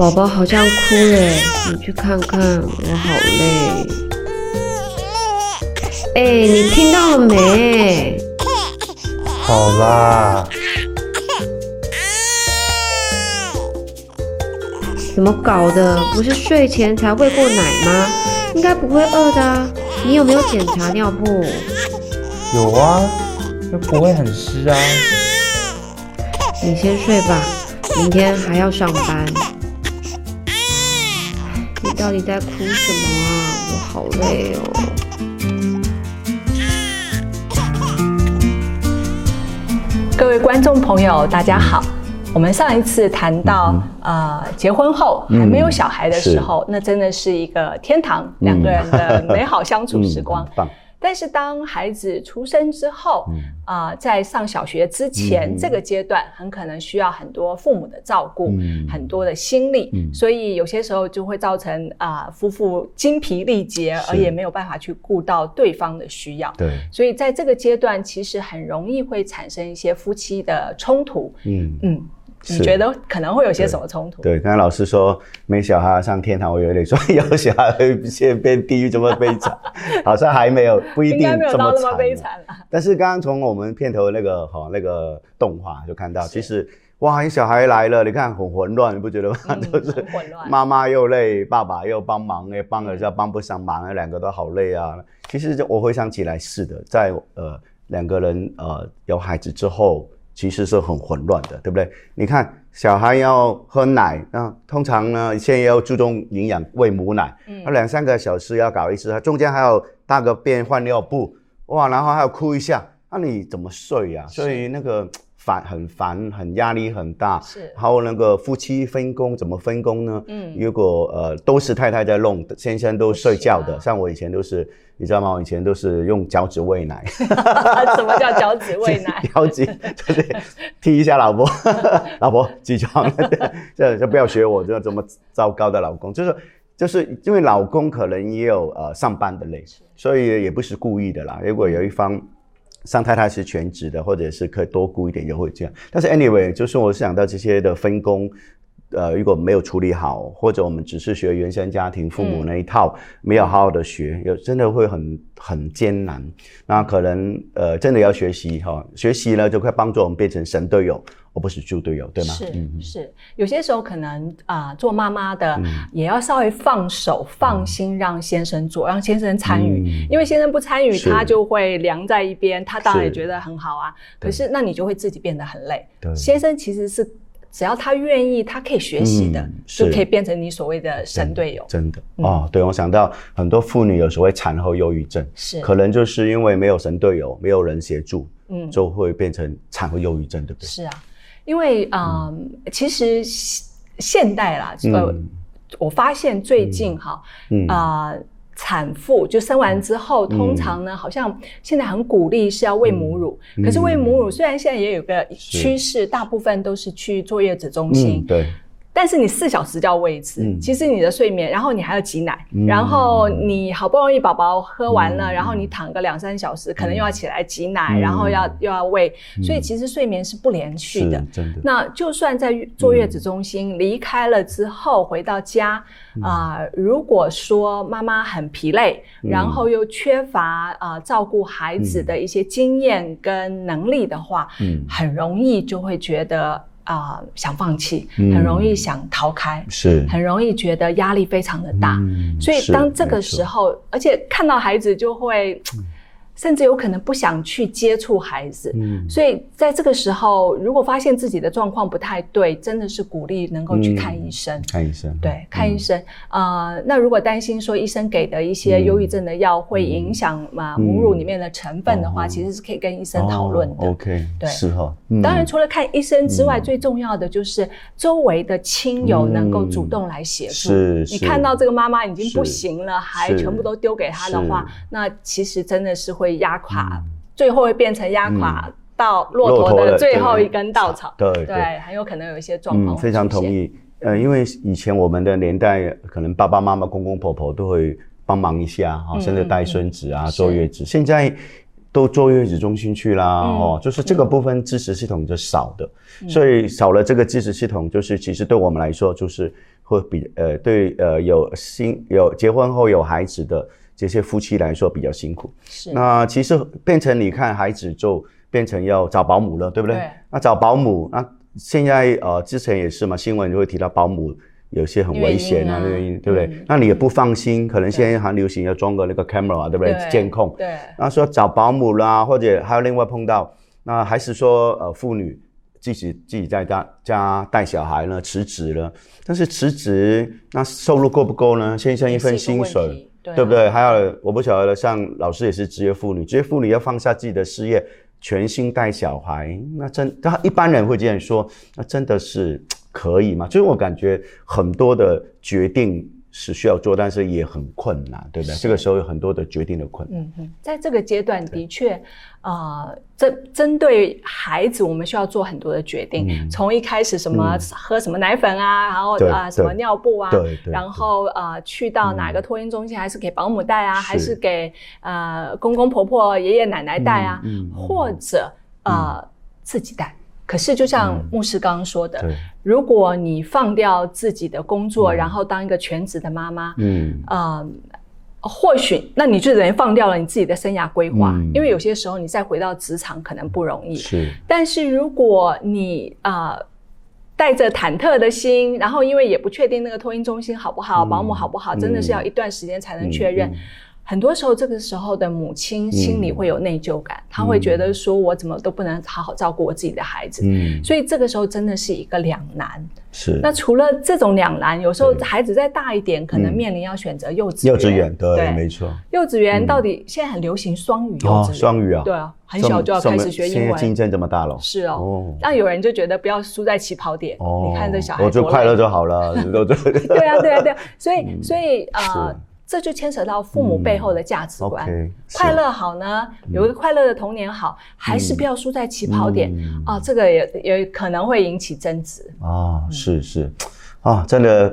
宝宝好像哭了，你去看看，我好累。哎，你听到了没？好啦。怎么搞的？不是睡前才喂过奶吗？应该不会饿的啊。你有没有检查尿布？有啊，又不会很湿啊。你先睡吧，明天还要上班。你到底在哭什么啊？我好累哦。各位观众朋友，大家好。我们上一次谈到，嗯、呃，结婚后还没有小孩的时候，嗯、那真的是一个天堂，嗯、两个人的美好相处时光。但是当孩子出生之后，啊、嗯。呃，在上小学之前、嗯、这个阶段，很可能需要很多父母的照顾，嗯、很多的心力，嗯、所以有些时候就会造成啊、呃，夫妇精疲力竭，而也没有办法去顾到对方的需要。对，所以在这个阶段，其实很容易会产生一些夫妻的冲突。嗯。嗯。你觉得可能会有些什么冲突？对，刚才老师说没小孩上天堂，我有点说有小孩会先变地狱这么悲惨，好像还没有，不一定这么惨。但是刚刚从我们片头那个哈、哦、那个动画就看到，其实哇，小孩来了，你看很混乱，你不觉得吗？嗯、就是妈妈又累，爸爸又帮忙，也帮了又帮不上忙，两个都好累啊。其实就我回想起来是的，在呃两个人呃有孩子之后。其实是很混乱的，对不对？你看，小孩要喝奶，那通常呢，现在要注重营养，喂母奶，嗯，两三个小时要搞一次，他中间还要大个便换尿布，哇，然后还要哭一下，那你怎么睡呀？是所以那个。烦很烦，很压力很大。是，还有那个夫妻分工怎么分工呢？嗯，如果呃都是太太在弄，先生都睡觉的，啊、像我以前都是，你知道吗？我以前都是用脚趾喂奶。什么叫脚趾喂奶？脚趾就是踢一下老婆，老婆起床，这就不要学我这这么糟糕的老公。就是就是因为老公可能也有呃上班的累，是所以也不是故意的啦。如果有一方。上太太是全职的，或者是可以多雇一点，优惠这样。但是 anyway，就是我想到这些的分工，呃，如果没有处理好，或者我们只是学原生家庭父母那一套，嗯、没有好好的学，有真的会很很艰难。那可能呃，真的要学习哈、哦，学习呢就会帮助我们变成神队友。而不是猪队友，对吗？是是，有些时候可能啊、呃，做妈妈的也要稍微放手、嗯、放心，让先生做，让先生参与。嗯、因为先生不参与，他就会凉在一边。他当然也觉得很好啊，是可是那你就会自己变得很累。对先生其实是只要他愿意，他可以学习的，嗯、就可以变成你所谓的神队友。真的、嗯、哦，对，我想到很多妇女有所谓产后忧郁症，是可能就是因为没有神队友，没有人协助，嗯，就会变成产后忧郁症，对不对？是啊。因为啊、呃，其实现代啦，呃，我发现最近哈，啊，产妇就生完之后，通常呢，好像现在很鼓励是要喂母乳。可是喂母乳虽然现在也有个趋势，大部分都是去坐月子中心。对。但是你四小时就要喂一次，嗯、其实你的睡眠，然后你还要挤奶，嗯、然后你好不容易宝宝喝完了，嗯、然后你躺个两三小时，嗯、可能又要起来挤奶，嗯、然后要又要喂，嗯、所以其实睡眠是不连续的。真的。那就算在坐月子中心、嗯、离开了之后回到家啊、如果说妈妈很疲累，嗯、然后又缺乏啊、呃、照顾孩子的一些经验跟能力的话，嗯，很容易就会觉得。啊、呃，想放弃，很容易想逃开，嗯、是。很容易觉得压力非常的大，嗯、所以当这个时候，而且看到孩子就会。嗯甚至有可能不想去接触孩子，嗯，所以在这个时候，如果发现自己的状况不太对，真的是鼓励能够去看医生，嗯、看医生，对，看医生。呃，那如果担心说医生给的一些忧郁症的药会影响嘛母乳里面的成分的话，嗯、其实是可以跟医生讨论的。哦、OK，对，是哈。嗯、当然，除了看医生之外，嗯、最重要的就是周围的亲友能够主动来协助。是，是，你看到这个妈妈已经不行了，还全部都丢给她的话，那其实真的是会。压垮，最后会变成压垮到骆驼的最后一根稻草。对对，很有可能有一些状况。非常同意。呃，因为以前我们的年代，可能爸爸妈妈、公公婆婆都会帮忙一下哈，甚至带孙子啊、坐月子。现在都坐月子中心去啦，哦，就是这个部分支持系统就少的，所以少了这个支持系统，就是其实对我们来说就是。会比呃对呃有新有结婚后有孩子的这些夫妻来说比较辛苦。是。那其实变成你看孩子就变成要找保姆了，对不对？对。那找保姆，那现在呃之前也是嘛，新闻就会提到保姆有些很危险啊，原因对不对？嗯、那你也不放心，可能现在还流行要装个那个 camera，对不对？对监控。对。那说找保姆啦，或者还有另外碰到，那还是说呃妇女。自己自己在家家带小孩呢，辞职了，但是辞职那收入够不够呢？先生一份薪水，对，不对？还有我不晓得，像老师也是职业妇女，职业妇女要放下自己的事业，全心带小孩，那真，他一般人会这样说，那真的是可以吗？所以我感觉很多的决定。是需要做，但是也很困难，对不对？这个时候有很多的决定的困难。嗯嗯，在这个阶段的确，呃，针针对孩子，我们需要做很多的决定。嗯、从一开始什么、嗯、喝什么奶粉啊，然后啊、呃、什么尿布啊，对对，然后啊、呃、去到哪个托婴中心，还是给保姆带啊，嗯、还是给呃公公婆婆、爷爷奶奶带啊，或者呃、嗯、自己带。可是，就像牧师刚刚说的，嗯、如果你放掉自己的工作，嗯、然后当一个全职的妈妈，嗯，呃，或许那你就等于放掉了你自己的生涯规划，嗯、因为有些时候你再回到职场可能不容易。是，但是如果你呃带着忐忑的心，然后因为也不确定那个托婴中心好不好，嗯、保姆好不好，真的是要一段时间才能确认。嗯嗯很多时候，这个时候的母亲心里会有内疚感，她、嗯、会觉得说：“我怎么都不能好好照顾我自己的孩子。”嗯，所以这个时候真的是一个两难。是。那除了这种两难，有时候孩子再大一点，可能面临要选择幼稚园。幼稚园，对，对没错。幼稚园到底现在很流行双语幼稚园，双语啊，对啊，很小就要开始学英文。现在竞争这么大了。是哦。那有人就觉得不要输在起跑点。哦。你看这小孩，我就快乐就好了。对啊，对啊，对啊。所以，所以呃。这就牵扯到父母背后的价值观，嗯 okay, 快乐好呢，有一个快乐的童年好，嗯、还是不要输在起跑点、嗯、啊？这个也也可能会引起争执啊。是是，啊，真的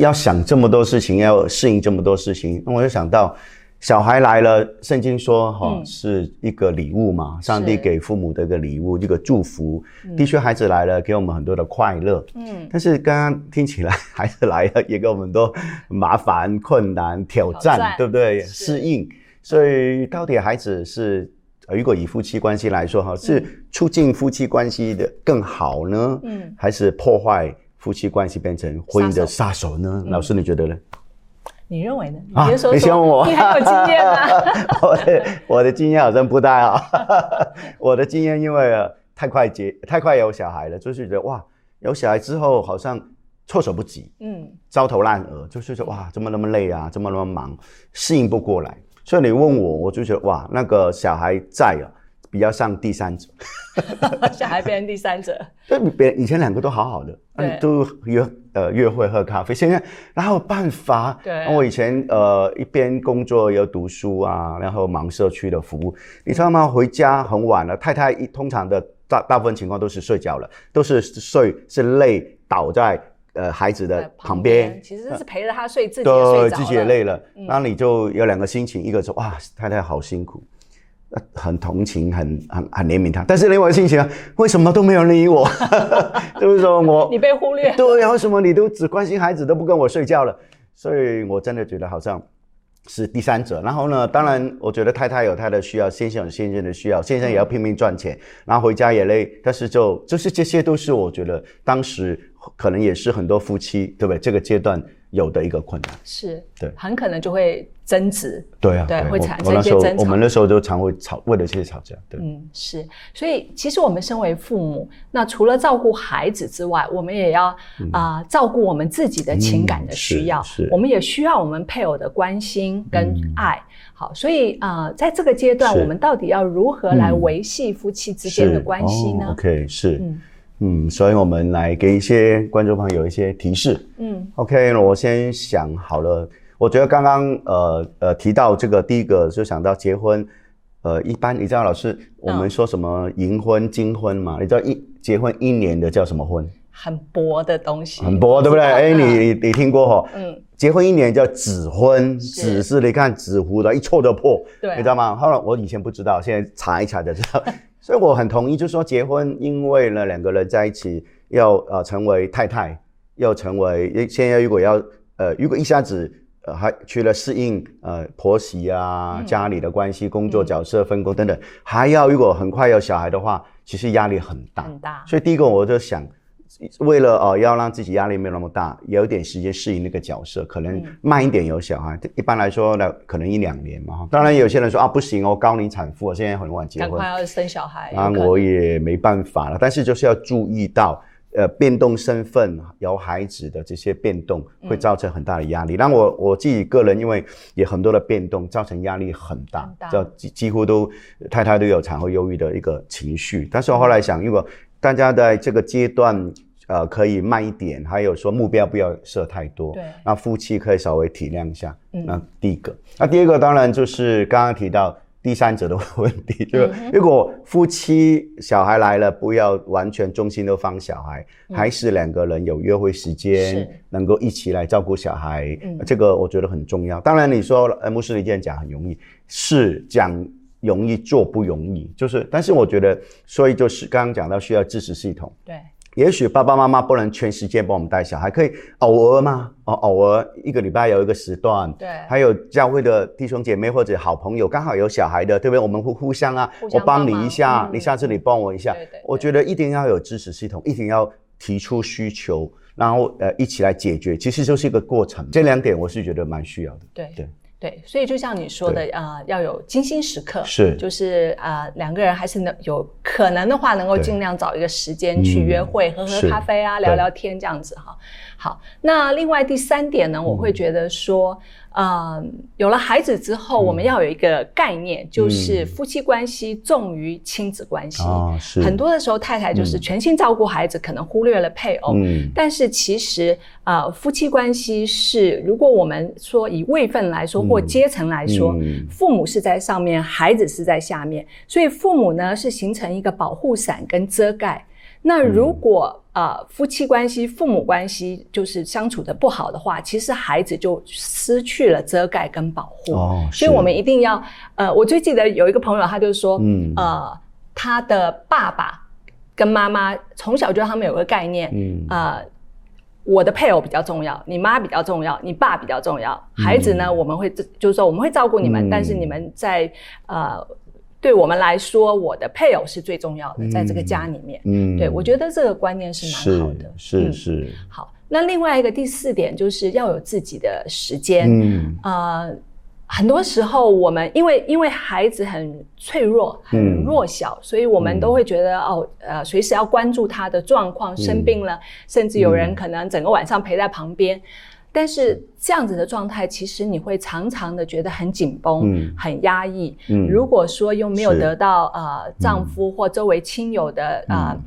要想这么多事情，要适应这么多事情，那我就想到。小孩来了，圣经说哈、是一个礼物嘛，上帝给父母的一个礼物，一个祝福。嗯、的确，孩子来了，给我们很多的快乐。嗯，但是刚刚听起来，孩子来了也给我们很多麻烦、困难、挑战，挑战对不对？是适应。所以，到底孩子是，如果以夫妻关系来说哈，是促进夫妻关系的更好呢？嗯，还是破坏夫妻关系，变成婚姻的杀手呢？手老师，你觉得呢？你认为呢？你先说说，你先问我，你还有经验吗？我的我的经验好像不太好。我的经验因为太快结太快有小孩了，就是觉得哇，有小孩之后好像措手不及，嗯，焦头烂额，就是说哇，怎么那么累啊，怎么那么忙，适应不过来。所以你问我，我就觉得哇，那个小孩在啊。比较像第三者，小孩变成第三者。对，别以前两个都好好的，嗯都约呃约会喝咖啡。现在哪有办法？对，我以前呃一边工作又读书啊，然后忙社区的服务，你知道吗？回家很晚了，太太一通常的大大部分情况都是睡觉了，都是睡是累倒在呃孩子的旁边，其实是陪着他睡，自己也睡着了，对，自己也累了。那、嗯、你就有两个心情，一个是哇太太好辛苦。很同情，很很很怜悯他，但是另外心情啊，为什么都没有理我？就是说我 你被忽略，对，为什么你都只关心孩子，都不跟我睡觉了？所以我真的觉得好像是第三者。然后呢，当然我觉得太太有她的需要，先生有先生的需要，先生也要拼命赚钱，然后回家也累。但是就就是这些都是我觉得当时可能也是很多夫妻对不对？这个阶段。有的一个困难。是，对，很可能就会争执，对啊，对，会产生一些争吵。我们那时候就常会吵，为了这些吵架，对，嗯，是。所以其实我们身为父母，那除了照顾孩子之外，我们也要啊照顾我们自己的情感的需要，是，我们也需要我们配偶的关心跟爱。好，所以啊，在这个阶段，我们到底要如何来维系夫妻之间的关系呢？OK，是，嗯。嗯，所以我们来给一些观众朋友一些提示。嗯，OK，我先想好了。我觉得刚刚呃呃提到这个第一个就想到结婚，呃，一般你知道老师我们说什么银婚、金婚嘛？你知道一结婚一年的叫什么婚？很薄的东西，很薄，对不对？哎，你你听过哈？嗯，结婚一年叫纸婚，纸是你看纸糊的，一戳就破，对，你知道吗？后来我以前不知道，现在查一查就知道。所以我很同意，就是说结婚，因为呢两个人在一起要呃成为太太，要成为现在如果要呃，如果一下子呃还除了适应呃婆媳啊、家里的关系、工作角色分工等等，还要如果很快有小孩的话，其实压力很大。很大。所以第一个我就想。为了哦，要让自己压力没有那么大，有点时间适应那个角色，可能慢一点有小孩。嗯、一般来说呢，可能一两年嘛。当然有些人说啊，不行哦，高龄产妇现在很晚结婚，赶快要生小孩。那我也没办法了。但是就是要注意到，呃，变动身份有孩子的这些变动，会造成很大的压力。那、嗯、我我自己个人，因为也很多的变动，造成压力很大，就几几乎都太太都有产后忧郁的一个情绪。但是我后来想，如果大家在这个阶段。呃，可以慢一点，还有说目标不要设太多。对，那夫妻可以稍微体谅一下。嗯，那第一个，那第二个当然就是刚刚提到第三者的问题，就如果夫妻小孩来了，不要完全重心都放小孩，嗯、还是两个人有约会时间，能够一起来照顾小孩，嗯，这个我觉得很重要。当然你说，呃，牧师你这样讲很容易，是讲容易做不容易，就是，但是我觉得，所以就是刚刚讲到需要支持系统。对。也许爸爸妈妈不能全时间帮我们带小孩，可以偶尔嘛？哦，偶尔一个礼拜有一个时段。对。还有教会的弟兄姐妹或者好朋友，刚好有小孩的，对不对？我们会互相啊，相我帮你一下，嗯、你下次你帮我一下。对对，对。我觉得一定要有支持系统，一定要提出需求，然后呃一起来解决，其实就是一个过程。这两点我是觉得蛮需要的。对对。对，所以就像你说的，啊、呃，要有精心时刻，是，就是啊、呃，两个人还是能有可能的话，能够尽量找一个时间去约会，嗯、喝喝咖啡啊，聊聊天这样子哈。好，那另外第三点呢，我会觉得说。嗯呃，有了孩子之后，嗯、我们要有一个概念，就是夫妻关系重于亲子关系。啊、是。很多的时候，太太就是全心照顾孩子，嗯、可能忽略了配偶。嗯。但是其实，呃，夫妻关系是，如果我们说以位分来说，或阶层来说，嗯、父母是在上面，孩子是在下面，所以父母呢是形成一个保护伞跟遮盖。那如果、嗯、呃夫妻关系、父母关系就是相处的不好的话，其实孩子就失去了遮盖跟保护。哦，所以我们一定要呃，我最记得有一个朋友，他就说，嗯。呃，他的爸爸跟妈妈从小就他们有个概念，嗯。呃，我的配偶比较重要，你妈比较重要，你爸比较重要，孩子呢，嗯、我们会就是说我们会照顾你们，嗯、但是你们在呃。对我们来说，我的配偶是最重要的，在这个家里面。嗯，对，我觉得这个观念是蛮好的。是是，是。好，那另外一个第四点就是要有自己的时间。嗯，呃，很多时候我们因为因为孩子很脆弱、很弱小，所以我们都会觉得哦，呃，随时要关注他的状况，生病了，甚至有人可能整个晚上陪在旁边。但是这样子的状态，其实你会常常的觉得很紧绷、嗯、很压抑。嗯，如果说又没有得到是。呃丈夫或周围亲友的、嗯、呃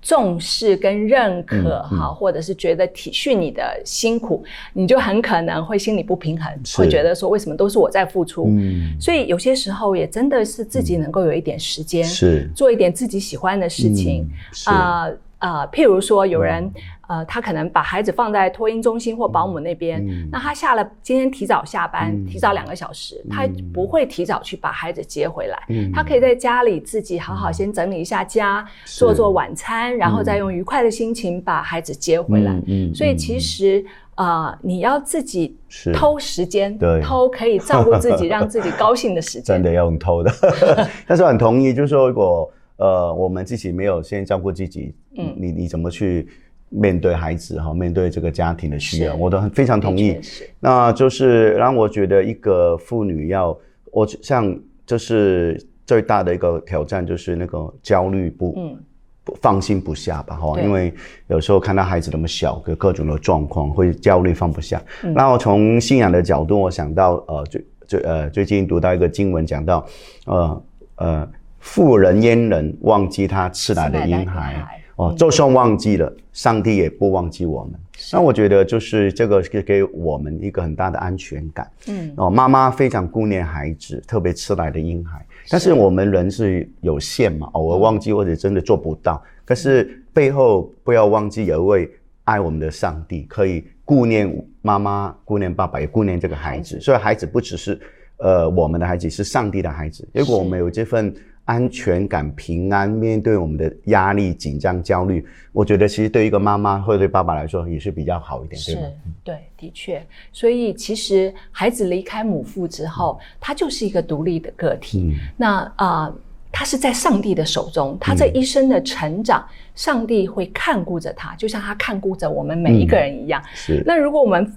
重视跟认可，哈、嗯，或者是觉得体恤你的辛苦，嗯、你就很可能会心里不平衡，会觉得说为什么都是我在付出？嗯，所以有些时候也真的是自己能够有一点时间，是。做一点自己喜欢的事情，啊、啊。呃，譬如说有人，呃，他可能把孩子放在托婴中心或保姆那边，嗯、那他下了今天提早下班，嗯、提早两个小时，嗯、他不会提早去把孩子接回来，嗯、他可以在家里自己好好先整理一下家，嗯、做做晚餐，然后再用愉快的心情把孩子接回来。嗯、所以其实，呃，你要自己偷时间，对，偷可以照顾自己，让自己高兴的时间，真的要用偷的。但是我很同意，就是说如果。呃，我们自己没有先照顾自己，嗯，你你怎么去面对孩子哈？面对这个家庭的需要，我都很非常同意。那就是让我觉得一个妇女要，我像就是最大的一个挑战就是那个焦虑不，嗯，不放心不下吧哈，因为有时候看到孩子那么小，各各种的状况会焦虑放不下。那、嗯、我从信仰的角度，我想到呃，最最呃最近读到一个经文，讲到呃呃。妇人焉能忘记他赐来的婴孩？哦，就算忘记了，上帝也不忘记我们。那我觉得就是这个给给我们一个很大的安全感。嗯，哦，妈妈非常顾念孩子，特别吃来的婴孩。但是我们人是有限嘛，偶尔忘记或者真的做不到。嗯、可是背后不要忘记有一位爱我们的上帝，可以顾念妈妈、顾念爸爸，也顾念这个孩子。所以孩子不只是呃我们的孩子，是上帝的孩子。如果我们有这份。安全感、平安，面对我们的压力、紧张、焦虑，我觉得其实对一个妈妈或者对爸爸来说也是比较好一点，是对吗？对，的确。所以其实孩子离开母腹之后，他就是一个独立的个体。嗯、那啊、呃，他是在上帝的手中，他这一生的成长，嗯、上帝会看顾着他，就像他看顾着我们每一个人一样。嗯、是。那如果我们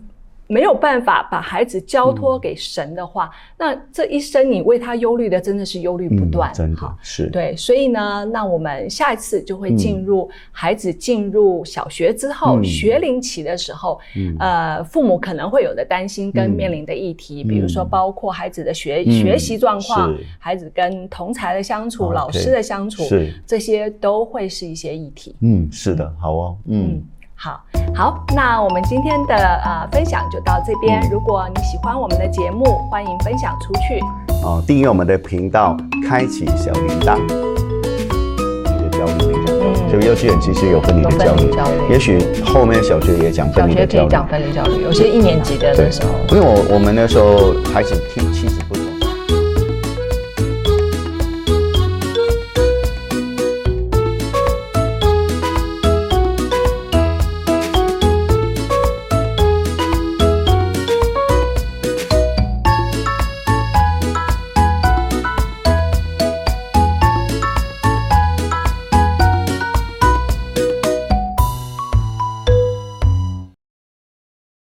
没有办法把孩子交托给神的话，嗯、那这一生你为他忧虑的真的是忧虑不断。嗯、真的是。对，所以呢，那我们下一次就会进入孩子进入小学之后、嗯、学龄期的时候，嗯、呃，父母可能会有的担心跟面临的议题，嗯、比如说包括孩子的学、嗯、学习状况，孩子跟同才的相处、嗯、老师的相处，是。这些都会是一些议题。嗯，是的，好哦，嗯。嗯好好，那我们今天的呃分享就到这边。嗯、如果你喜欢我们的节目，欢迎分享出去。哦，订阅我们的频道，开启小铃铛。你的焦虑没讲到，就幼稚园其实有分离的焦虑，焦虑也许后面小学也讲分离的焦虑。小学可以讲分离焦虑，有些一年级的那时候。因为我我们那时候孩子听七。